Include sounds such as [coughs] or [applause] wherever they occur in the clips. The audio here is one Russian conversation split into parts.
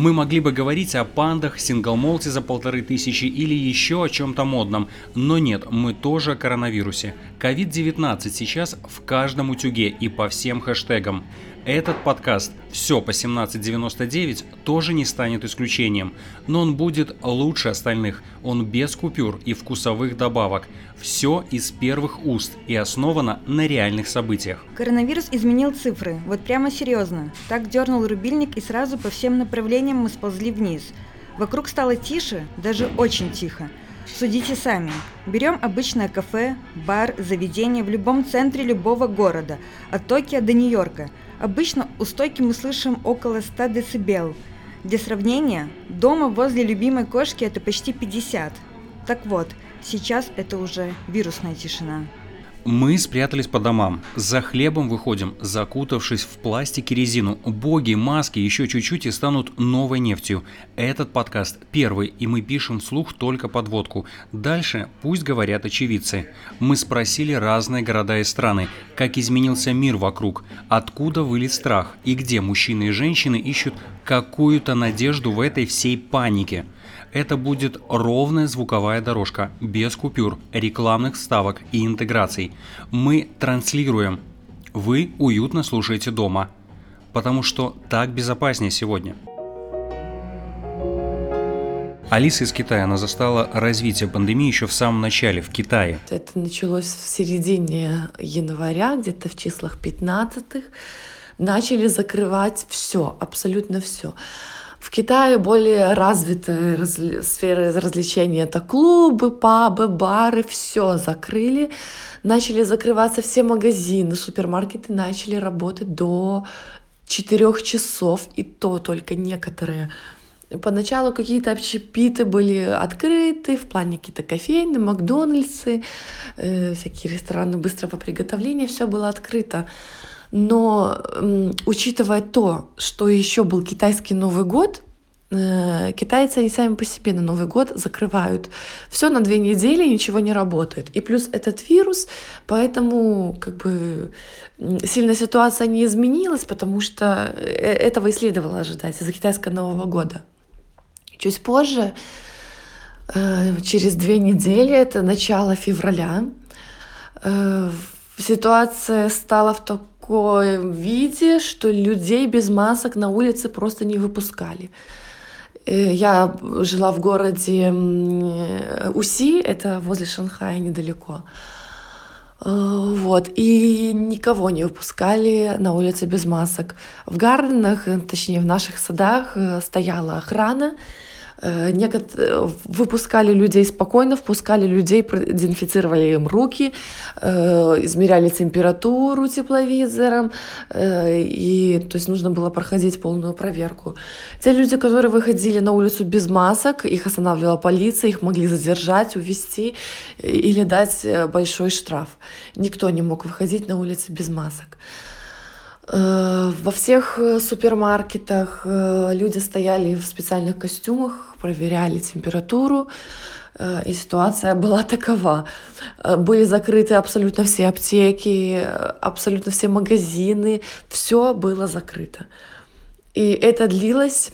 Мы могли бы говорить о пандах, синглмолте за полторы тысячи или еще о чем-то модном, но нет, мы тоже о коронавирусе. COVID-19 сейчас в каждом утюге и по всем хэштегам. Этот подкаст «Все по 17.99» тоже не станет исключением, но он будет лучше остальных, он без купюр и вкусовых добавок. Все из первых уст и основано на реальных событиях. Коронавирус изменил цифры, вот прямо серьезно. Так дернул рубильник и сразу по всем направлениям мы сползли вниз. Вокруг стало тише, даже очень тихо. Судите сами. Берем обычное кафе, бар, заведение в любом центре любого города, от Токио до Нью-Йорка – Обычно у стойки мы слышим около 100 дБ. Для сравнения, дома возле любимой кошки это почти 50. Так вот, сейчас это уже вирусная тишина. Мы спрятались по домам. За хлебом выходим, закутавшись в пластик резину. Боги, маски еще чуть-чуть и станут новой нефтью. Этот подкаст первый, и мы пишем вслух только подводку. Дальше пусть говорят очевидцы. Мы спросили разные города и страны, как изменился мир вокруг, откуда вылез страх и где мужчины и женщины ищут какую-то надежду в этой всей панике. Это будет ровная звуковая дорожка, без купюр, рекламных вставок и интеграций. Мы транслируем. Вы уютно слушаете дома. Потому что так безопаснее сегодня. Алиса из Китая, она застала развитие пандемии еще в самом начале, в Китае. Это началось в середине января, где-то в числах 15-х. Начали закрывать все, абсолютно все. В Китае более развитая разли... сфера развлечений. Это клубы, пабы, бары, все закрыли. Начали закрываться все магазины, супермаркеты начали работать до 4 часов, и то только некоторые. Поначалу какие-то общепиты были открыты, в плане какие-то кофейны, Макдональдсы, э, всякие рестораны быстрого приготовления, все было открыто. Но учитывая то, что еще был китайский Новый год, э, китайцы они сами по себе на Новый год закрывают все на две недели, ничего не работает. И плюс этот вирус, поэтому как бы сильно ситуация не изменилась, потому что э, этого и следовало ожидать из-за китайского Нового года. Чуть позже, э, через две недели, это начало февраля, ситуация стала в таком виде, что людей без масок на улице просто не выпускали. Э, я жила в городе Уси, это возле Шанхая недалеко. Э, вот, и никого не выпускали на улице без масок. В гарденах, э, точнее в наших садах стояла охрана. Выпускали людей спокойно, впускали людей, продезинфицировали им руки, э, измеряли температуру тепловизором, э, и то есть нужно было проходить полную проверку. Те люди, которые выходили на улицу без масок, их останавливала полиция, их могли задержать, увезти или дать большой штраф. Никто не мог выходить на улицы без масок. Во всех супермаркетах люди стояли в специальных костюмах, проверяли температуру, э, и ситуация была такова. Э, были закрыты абсолютно все аптеки, абсолютно все магазины, все было закрыто. И это длилось.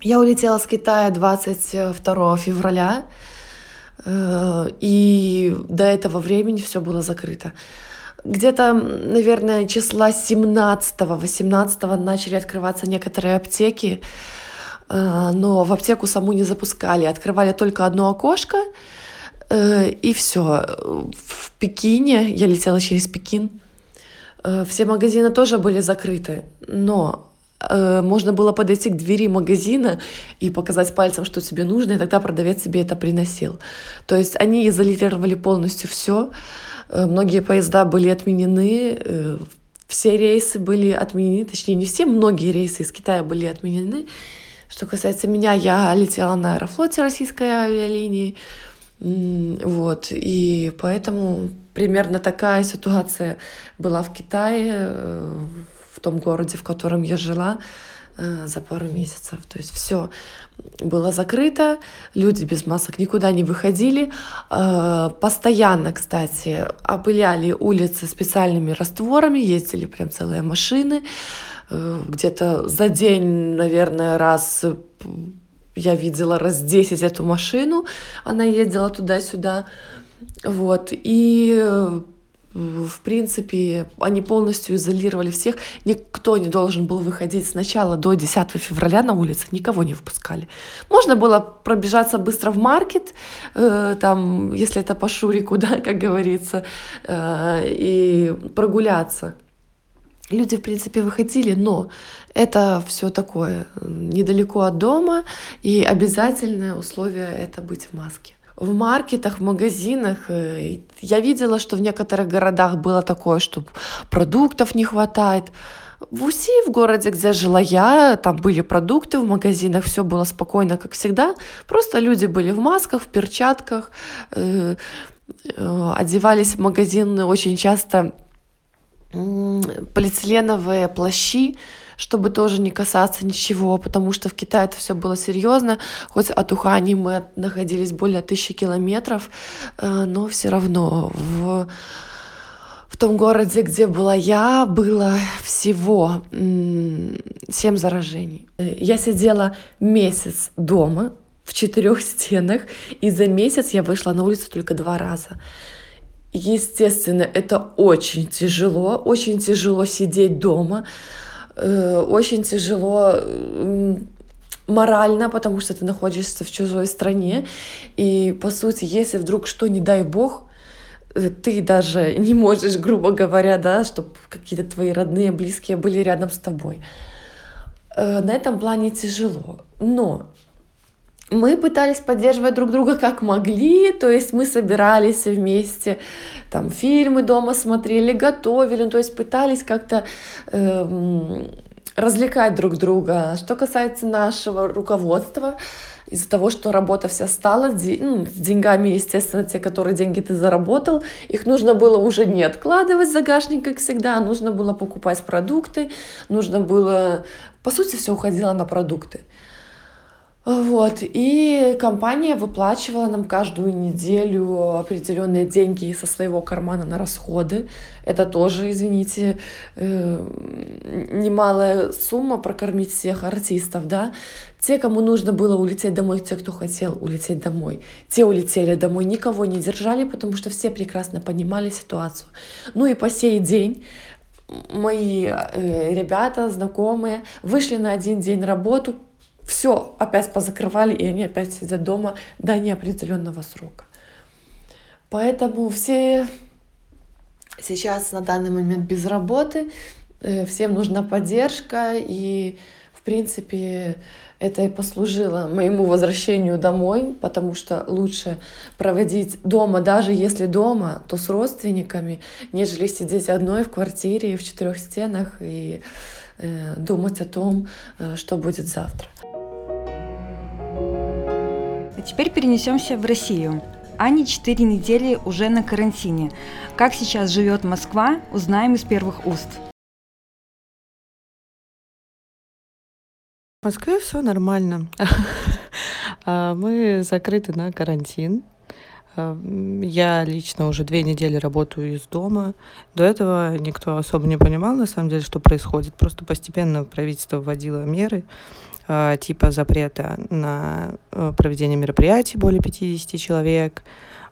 Я улетела с Китая 22 февраля, э, и до этого времени все было закрыто. Где-то, наверное, числа 17-18 начали открываться некоторые аптеки, Э, но в аптеку саму не запускали. Открывали только одно окошко, э, и все. В Пекине, я летела через Пекин, э, все магазины тоже были закрыты, но можно было подойти к двери магазина и показать пальцем, что тебе нужно, и тогда продавец себе это приносил. То есть они изолировали полностью все. Многие поезда были отменены, все рейсы были отменены, точнее не все, многие рейсы из Китая были отменены. Что касается меня, я летела на аэрофлоте российской авиалинии. Вот, и поэтому примерно такая ситуация была в Китае, э, в том городе, в котором я жила э, за пару месяцев. То есть все было закрыто, люди без масок никуда не выходили. Э, постоянно, кстати, опыляли улицы специальными растворами, ездили прям целые машины. где-то за день, наверное, раз я видела раз 10 эту машину, она ездила туда-сюда, вот, и в принципе, они полностью изолировали всех. Никто не должен был выходить сначала до 10 февраля на улице, никого не выпускали. Можно было пробежаться быстро в маркет, э, там, если это по Шурику, [laughs] да, как говорится, э, и прогуляться. Люди, в принципе, выходили, но это все такое недалеко от дома, и обязательное условие это быть в маске в маркетах, в магазинах. Э, я видела, что в некоторых городах было такое, что продуктов не хватает. В УСИ, в городе, где жила я, там были продукты в магазинах, все было спокойно, как всегда. Просто люди были в масках, в перчатках, э, э, одевались в магазины очень часто полиэтиленовые плащи, чтобы тоже не касаться ничего, потому что в Китае это все было серьезно. Хоть от Ухани мы находились более тысячи километров, э, но все равно в в том городе, где была я, было всего семь заражений. Я сидела месяц дома в четырех стенах, и за месяц я вышла на улицу только два раза. Естественно, это очень тяжело, очень тяжело сидеть дома, очень тяжело морально, потому что ты находишься в чужой стране. И, по сути, если вдруг что, не дай бог, э, ты даже [laughs] не можешь, грубо говоря, да, чтобы какие-то твои родные, близкие были рядом с тобой. Э, на этом плане тяжело. Но мы пытались поддерживать друг друга как могли, то есть мы собирались вместе, там фильмы дома смотрели, готовили, ну, то есть пытались как-то э, развлекать друг друга. Что касается нашего руководства, из-за того, что работа вся стала, ну, с деньгами, естественно, те, которые деньги ты заработал, их нужно было уже не откладывать в загашник, как всегда, нужно было покупать продукты, нужно было, по сути, все уходило на продукты. Вот, и компания выплачивала нам каждую неделю определенные деньги со своего кармана на расходы. Это тоже, извините, э, немалая сумма прокормить всех артистов, да. Те, кому нужно было улететь домой, те, кто хотел улететь домой, те улетели домой, никого не держали, потому что все прекрасно понимали ситуацию. Ну и по сей день мои э, ребята, знакомые, вышли на один день работу, все опять позакрывали, и они опять сидят дома до неопределенного срока. Поэтому все сейчас на данный момент без работы, э, всем нужна поддержка, и в принципе это и послужило моему возвращению домой, потому что лучше проводить дома, даже если дома, то с родственниками, нежели сидеть одной в квартире в четырех стенах и э, думать о том, э, что будет завтра. Теперь перенесемся в Россию. Ане 4 недели уже на карантине. Как сейчас живет Москва, узнаем из первых уст. В Москве все нормально. [laughs] А, мы закрыты на карантин. А, я лично уже две недели работаю из дома. До этого никто особо не понимал, на самом деле, что происходит. Просто постепенно правительство вводило меры. Э, типа запрета на э, проведение мероприятий более 50 человек,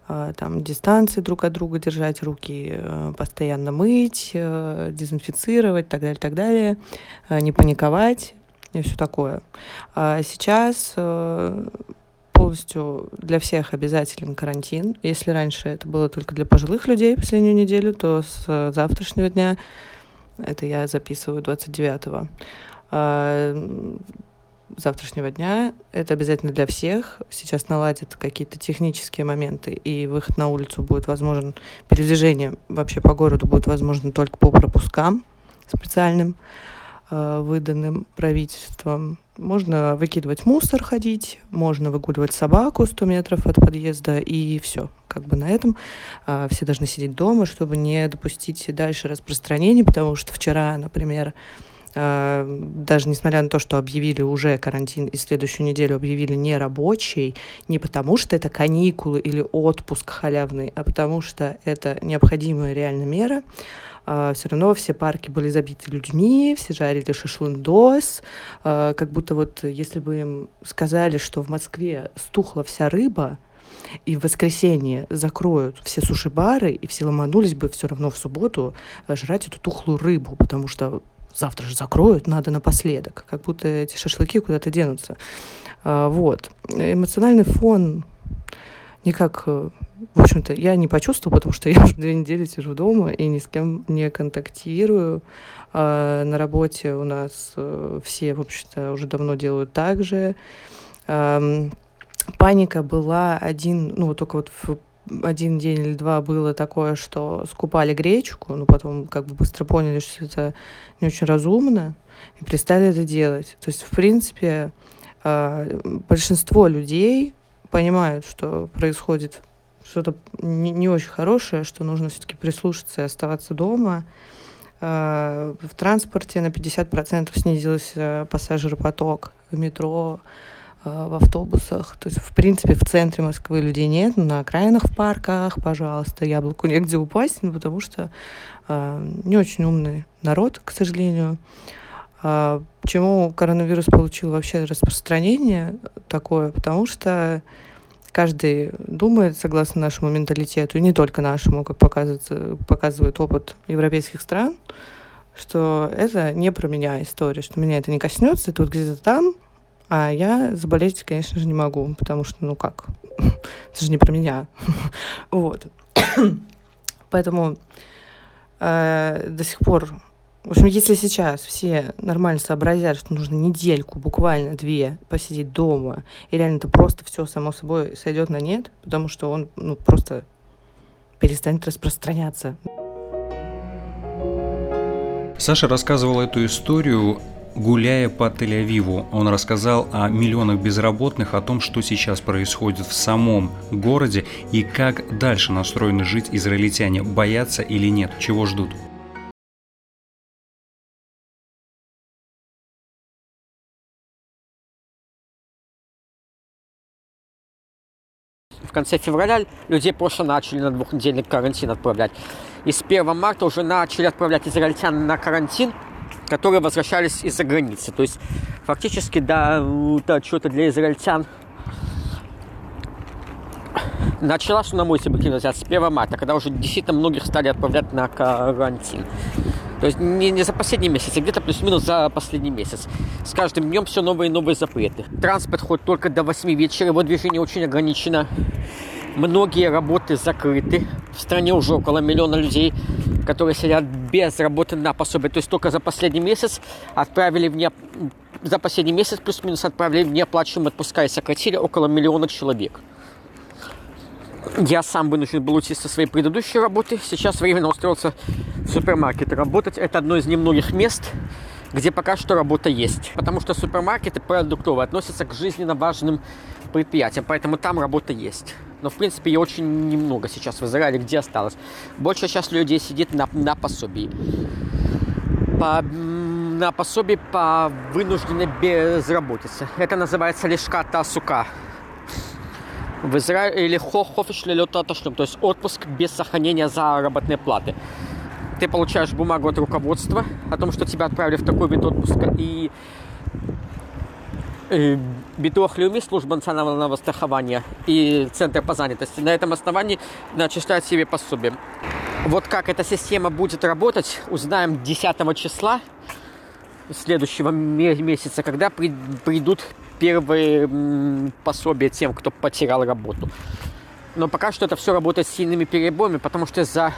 э, там дистанции друг от друга держать, руки постоянно мыть, дезинфицировать, так далее, так далее, не паниковать и все такое. А сейчас полностью для всех обязателен карантин. Если раньше это было только для пожилых людей последнюю неделю, то с завтрашнего дня, это я записываю 29-го, завтрашнего дня. Это обязательно для всех. Сейчас наладят какие-то технические моменты, и выход на улицу будет возможен, передвижение вообще по городу будет возможно только по пропускам специальным, э, выданным правительством. Можно выкидывать мусор, ходить, можно выгуливать собаку 100 метров от подъезда, и все. Как бы на этом э, все должны сидеть дома, чтобы не допустить дальше распространения, потому что вчера, например, а, даже несмотря на то, что объявили уже карантин и следующую неделю объявили не рабочий, не потому что это каникулы или отпуск халявный, а потому что это необходимая реальная мера, все равно все парки были забиты людьми, все жарили шашлындос, а, как будто вот если бы им сказали, что в Москве стухла вся рыба, и в воскресенье закроют все суши-бары, и все ломанулись бы все равно в субботу жрать эту тухлую рыбу, потому что завтра же закроют, надо напоследок, как будто эти шашлыки куда-то денутся. А, вот. Эмоциональный фон никак, э, в общем-то, я не почувствовала, потому что [laughs] я уже две недели сижу дома и ни с кем не контактирую. А на работе у нас э, все, в общем-то, уже давно делают так же. Паника была один, ну, только вот в один день или два было такое, что скупали гречку, но потом как бы быстро поняли, что это не очень разумно, и перестали это делать. То есть, в принципе, а, большинство людей понимают, что происходит что-то не, не очень хорошее, что нужно все-таки прислушаться и оставаться дома. А, в транспорте на 50% снизился пассажиропоток в метро, а, в автобусах. То есть, в принципе, в центре Москвы людей нет, но на окраинах в парках, пожалуйста, яблоку негде упасть, ну, потому что э, не очень умный народ, к сожалению. А, почему коронавирус получил вообще распространение такое? Потому что каждый думает, согласно нашему менталитету, и не только нашему, как показывается, показывает опыт европейских стран, что это не про меня история, что меня это не коснется, это вот где-то там, а я заболеть, конечно же, не могу, потому что, ну как, [laughs] это же не про меня. [laughs] вот. [coughs] Поэтому э, до сих пор, в общем, если сейчас все нормально сообразят, что нужно недельку, буквально две, посидеть дома, и реально это просто все само собой сойдет на нет, потому что он ну, просто перестанет распространяться. Саша рассказывал эту историю Гуляя по Тель-Авиву, он рассказал о миллионах безработных, о том, что сейчас происходит в самом городе и как дальше настроены жить израильтяне, боятся или нет, чего ждут. В конце февраля людей просто начали на двухнедельный карантин отправлять. И с 1 марта уже начали отправлять израильтян на карантин – которые возвращались из-за границы. То есть фактически да, да что-то для израильтян началась, на мой взгляд, с 1 марта, когда уже действительно многих стали отправлять на карантин. То есть не, не за последний месяц, а где-то плюс-минус за последний месяц. С каждым днем все новые и новые запреты. Транспорт ходит только до 8 вечера, его движение очень ограничено. Многие работы закрыты. В стране уже около миллиона людей, которые сидят без работы на пособие. То есть только за последний месяц отправили в не... за последний месяц плюс-минус отправили в неоплачиваемые отпуска и сократили около миллиона человек. Я сам вынужден был уйти со своей предыдущей работы. Сейчас временно устроился в супермаркет работать. Это одно из немногих мест, где пока что работа есть. Потому что супермаркеты продуктовые относятся к жизненно важным предприятиям, поэтому там работа есть. Но, в принципе, ее очень немного сейчас в Израиле, где осталось. Большая часть людей сидит на, на пособии. По, на пособии по вынужденной безработице. Это называется лишка сука в Израиле или хофиш лелетаташлем, то есть отпуск без сохранения заработной платы. Ты получаешь бумагу от руководства о том, что тебя отправили в такой вид отпуска, и Битуах Люми, служба национального страхования и Центр по занятости на этом основании начисляют себе пособие. Вот как эта система будет работать, узнаем 10 числа следующего месяца, когда придут первые пособия тем, кто потерял работу. Но пока что это все работает с сильными перебоями, потому что из-за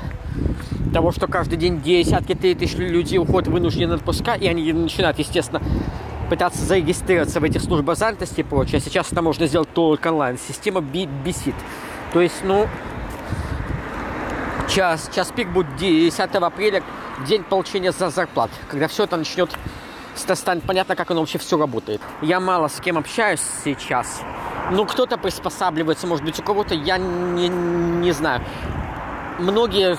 того, что каждый день десятки тысяч людей уходят в вынужденные отпуска, и они начинают, естественно, пытаться зарегистрироваться в этих службах занятости и прочее. А сейчас это можно сделать только онлайн. Система бесит. То есть, ну, час, час пик будет 10 апреля, день получения за зарплат, когда все это начнет станет понятно, как оно вообще все работает. Я мало с кем общаюсь сейчас. Ну, кто-то приспосабливается, может быть, у кого-то, я не, не знаю. Многие,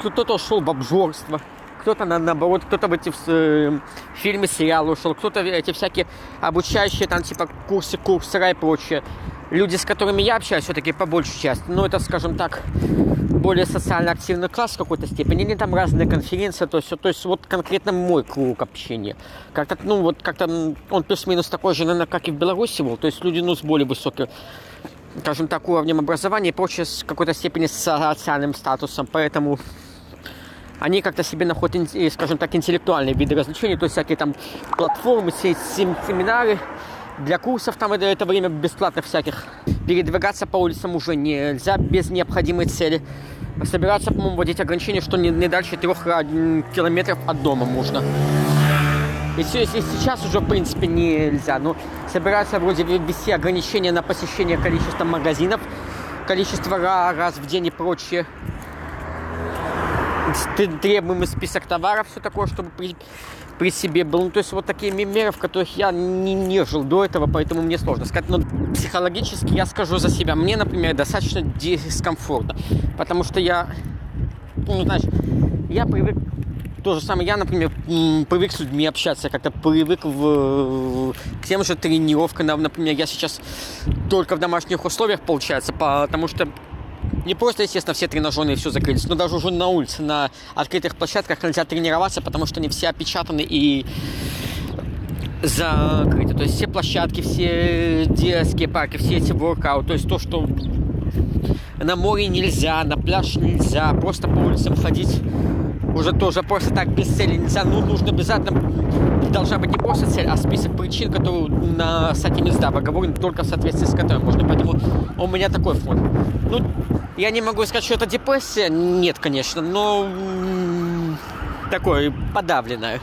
кто-то ушел в обжорство, кто-то на, наоборот, кто-то в эти в, э, фильмы, сериалы ушел, кто-то эти всякие обучающие там типа курсы, курсера и прочее. Люди, с которыми я общаюсь, все-таки по большей части, ну это, скажем так, более социально активный класс в какой-то степени, или там разные конференции, то есть, то есть вот конкретно мой круг общения. Как-то, ну вот как-то он плюс-минус такой же, наверное, как и в Беларуси был, то есть люди, ну, с более высоким скажем так, уровнем образования и прочее с какой-то степени социальным статусом, поэтому они как-то себе находят, скажем так, интеллектуальные виды развлечений, то есть всякие там платформы, семинары для курсов там это, это время бесплатно всяких. Передвигаться по улицам уже нельзя без необходимой цели. Собираться, по-моему, вводить ограничения, что не, не дальше трех километров от дома можно. И, все, и сейчас уже, в принципе, нельзя. Но собираться вроде ввести ограничения на посещение количества магазинов, количество раз в день и прочее требуемый список товаров, все такое, чтобы при, при себе был. Ну, то есть вот такие меры, в которых я не, не жил до этого, поэтому мне сложно сказать. Но психологически я скажу за себя. Мне, например, достаточно дискомфортно, потому что я, ну, знаешь, я привык то же самое я, например, привык с людьми общаться, как-то привык в, к тем же тренировкам. Например, я сейчас только в домашних условиях, получается, потому что не просто, естественно, все тренажерные все закрылись, но даже уже на улице, на открытых площадках нельзя тренироваться, потому что они все опечатаны и закрыты. То есть все площадки, все детские парки, все эти воркауты, то есть то, что на море нельзя, на пляж нельзя, просто по улицам ходить уже тоже просто так без цели нельзя. Ну, нужно обязательно, должна быть не просто цель, а список причин, которые на сайте Минздрава оговорены только в соответствии с которым можно. Поэтому у меня такой фон. Ну, я не могу сказать, что это депрессия. Нет, конечно, но такое подавленное.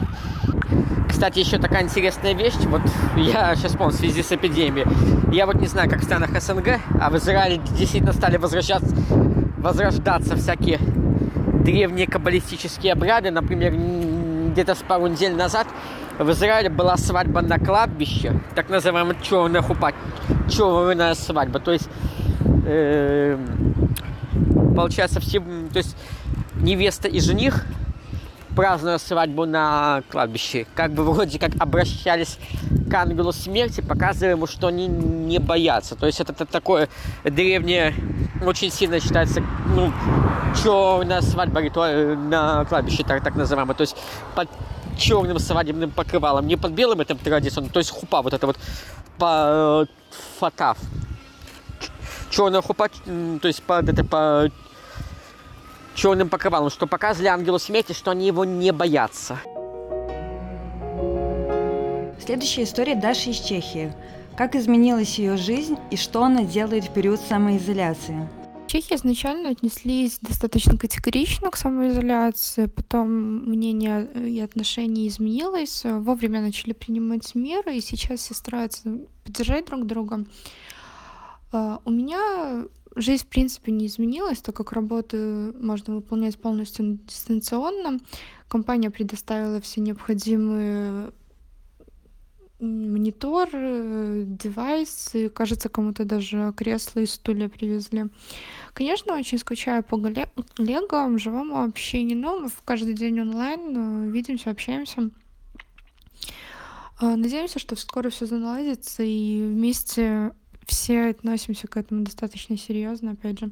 Кстати, еще такая интересная вещь. Вот я сейчас помню в связи с эпидемией. Я вот не знаю, как в странах СНГ, а в Израиле действительно стали возвращаться, возрождаться всякие древние каббалистические обряды. Например, где-то с пару недель назад в Израиле была свадьба на кладбище, так называемая черная хупа, черная свадьба. То есть э, получается, все, то есть невеста и жених празднуя свадьбу на кладбище, как бы вроде как обращались к ангелу смерти, показывая ему, что они не боятся. То есть это, это такое древнее, очень сильно считается, ну, черная свадьба ритуал на кладбище, так, так называемая. То есть под черным свадебным покрывалом, не под белым этим традиционным, то есть хупа, вот это вот по фатав. Черная хупа, то есть под это по черным покрывалом, что показывали ангелу смерти, что они его не боятся. Следующая история Даши из Чехии. Как изменилась ее жизнь и что она делает в период самоизоляции? Чехи изначально отнеслись достаточно категорично к самоизоляции, потом мнение и отношение изменилось, вовремя начали принимать меры, и сейчас все стараются поддержать друг друга. А, у меня жизнь, в принципе, не изменилась, так как работу можно выполнять полностью дистанционно. Компания предоставила все необходимые монитор, девайсы, кажется, кому-то даже кресла и стулья привезли. Конечно, очень скучаю по коллегам, живому общению, но мы каждый день онлайн э, видимся, общаемся. Э, надеемся, что скоро все наладится и вместе все относимся к этому достаточно серьезно, опять же.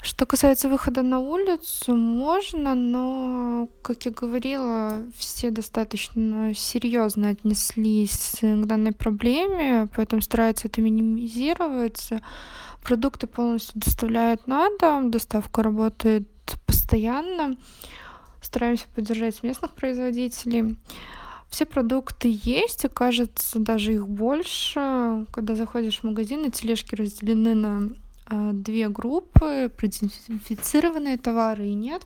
Что касается выхода на улицу, можно, но, как я говорила, все достаточно серьезно отнеслись к данной проблеме, поэтому стараются это минимизировать. Продукты полностью доставляют на дом, доставка работает постоянно. Стараемся поддержать местных производителей. Все продукты есть, и кажется, даже их больше. Когда заходишь в магазин, и тележки разделены на э, две группы, продезинфицированные товары и нет.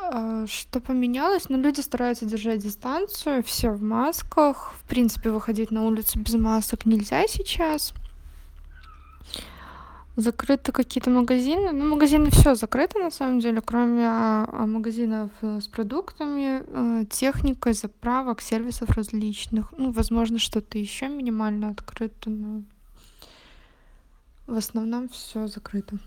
Э, что поменялось? Ну, люди стараются держать дистанцию, все в масках. В принципе, выходить на улицу без масок нельзя сейчас закрыты какие-то магазины. Ну, магазины все закрыто на самом деле, кроме а, а, магазинов э, с продуктами, э, техникой, заправок, сервисов различных. Ну, возможно, что-то еще минимально открыто, но в основном все закрыто.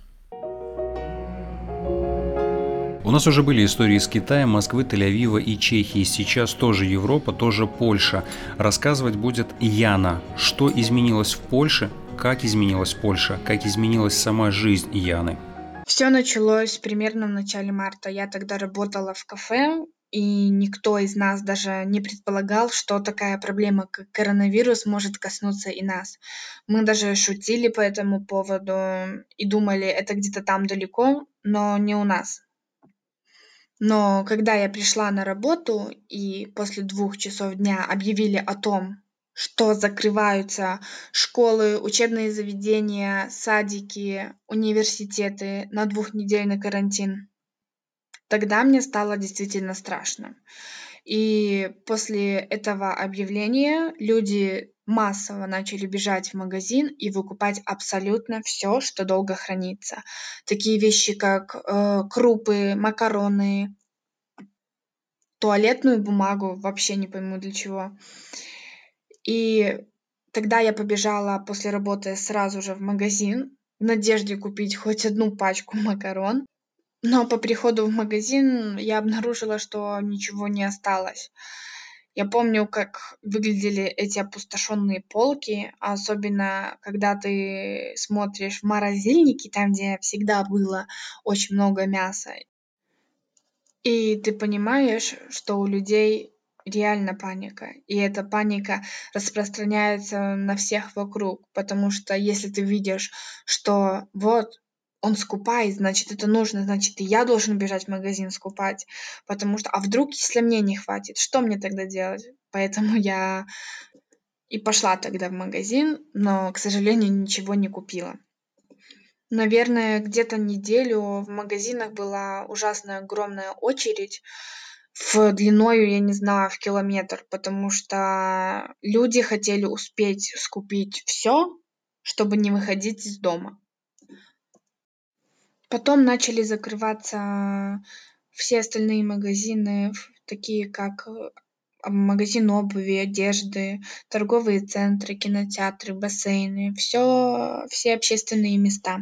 У нас уже были истории из Китая, Москвы, Тель-Авива и Чехии. Сейчас тоже Европа, тоже Польша. Рассказывать будет Яна. Что изменилось в Польше, как изменилась Польша, как изменилась сама жизнь Яны. Все началось примерно в начале марта. Я тогда работала в кафе, и никто из нас даже не предполагал, что такая проблема, как коронавирус, может коснуться и нас. Мы даже шутили по этому поводу и думали, это где-то там далеко, но не у нас. Но когда я пришла на работу и после двух часов дня объявили о том, что закрываются школы, учебные заведения, садики, университеты на двухнедельный карантин, тогда мне стало действительно страшно. И после этого объявления люди массово начали бежать в магазин и выкупать абсолютно все, что долго хранится. Такие вещи, как э, крупы, макароны, туалетную бумагу, вообще не пойму для чего. И тогда я побежала после работы сразу же в магазин в надежде купить хоть одну пачку [laughs] макарон. Но по приходу в магазин я обнаружила, что ничего не осталось. Я помню, как выглядели эти опустошенные полки, особенно когда ты смотришь в морозильники, там, где всегда было очень много мяса. И ты понимаешь, что у людей реально паника. И эта паника распространяется на всех вокруг, потому что если ты видишь, что вот он скупает, значит, это нужно, значит, и я должен бежать в магазин скупать, потому что, а вдруг, если мне не хватит, что мне тогда делать? Поэтому [laughs] я и пошла тогда в магазин, но, к сожалению, ничего не купила. Наверное, где-то неделю в магазинах была ужасная огромная очередь в длиною, я не знаю, в километр, потому что люди хотели успеть скупить все, чтобы не выходить из дома. Потом начали закрываться все остальные магазины, такие как э, магазин обуви, одежды, торговые центры, кинотеатры, бассейны, все, все общественные места.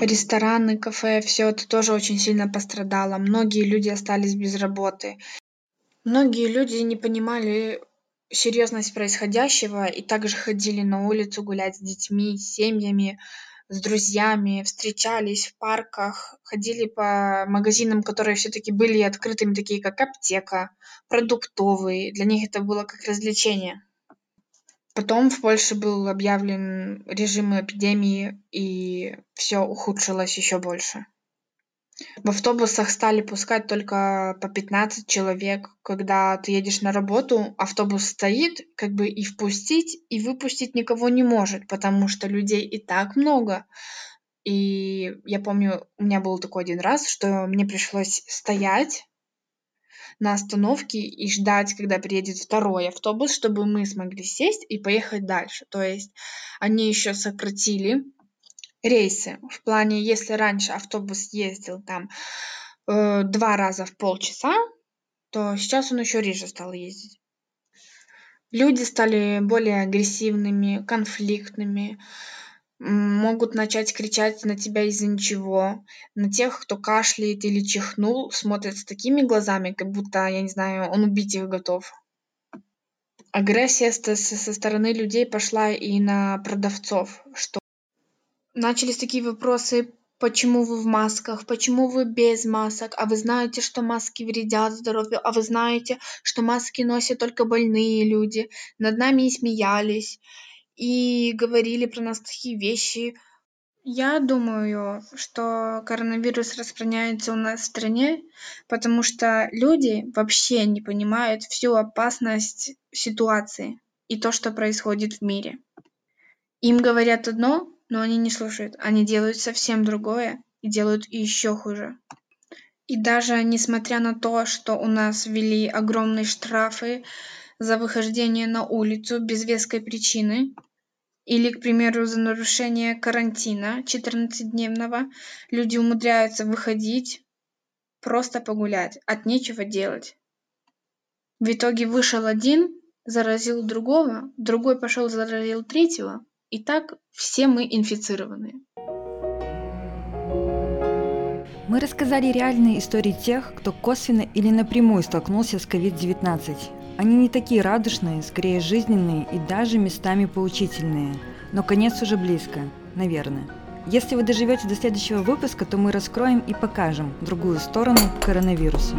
Рестораны, кафе, все это тоже очень сильно пострадало. Многие люди остались без работы. Многие люди не понимали серьезность происходящего и также ходили на улицу гулять с детьми, с семьями, с друзьями, встречались в парках, ходили по магазинам, которые все-таки были открытыми, такие как аптека, продуктовые. Для них это было как развлечение. Потом в Польше был объявлен режим эпидемии, и все ухудшилось еще больше. В автобусах стали пускать только по 15 человек. Когда ты едешь на работу, автобус стоит, как бы и впустить, и выпустить никого не может, потому что людей и так много. И я помню, у меня был такой один раз, что мне пришлось стоять на остановке и ждать, когда приедет второй автобус, чтобы мы смогли сесть и поехать дальше. То есть они еще сократили рейсы. В плане, если раньше автобус ездил там э, два раза в полчаса, то сейчас он еще реже стал ездить. Люди стали более агрессивными, конфликтными, могут начать кричать на тебя из-за ничего. На тех, кто кашляет или чихнул, смотрят с такими глазами, как будто, я не знаю, он убить их готов. Агрессия со, стороны людей пошла и на продавцов, что начались такие вопросы, почему вы в масках, почему вы без масок, а вы знаете, что маски вредят здоровью, а вы знаете, что маски носят только больные люди. Над нами и смеялись и говорили про нас такие вещи. Я думаю, что коронавирус распространяется у нас в стране, потому что люди вообще не понимают всю опасность ситуации и то, что происходит в мире. Им говорят одно, но они не слушают. Они делают совсем другое и делают еще хуже. И даже несмотря на то, что у нас ввели огромные штрафы за выхождение на улицу без веской причины, или, к примеру, за нарушение карантина 14-дневного люди умудряются выходить просто погулять, от нечего делать. В итоге вышел один, заразил другого, другой пошел заразил третьего, и так все мы инфицированы. Мы рассказали реальные истории тех, кто косвенно или напрямую столкнулся с COVID-19. Они не такие радужные, скорее жизненные и даже местами поучительные. Но конец уже близко, наверное. Если вы доживете до следующего выпуска, то мы раскроем и покажем другую сторону коронавируса.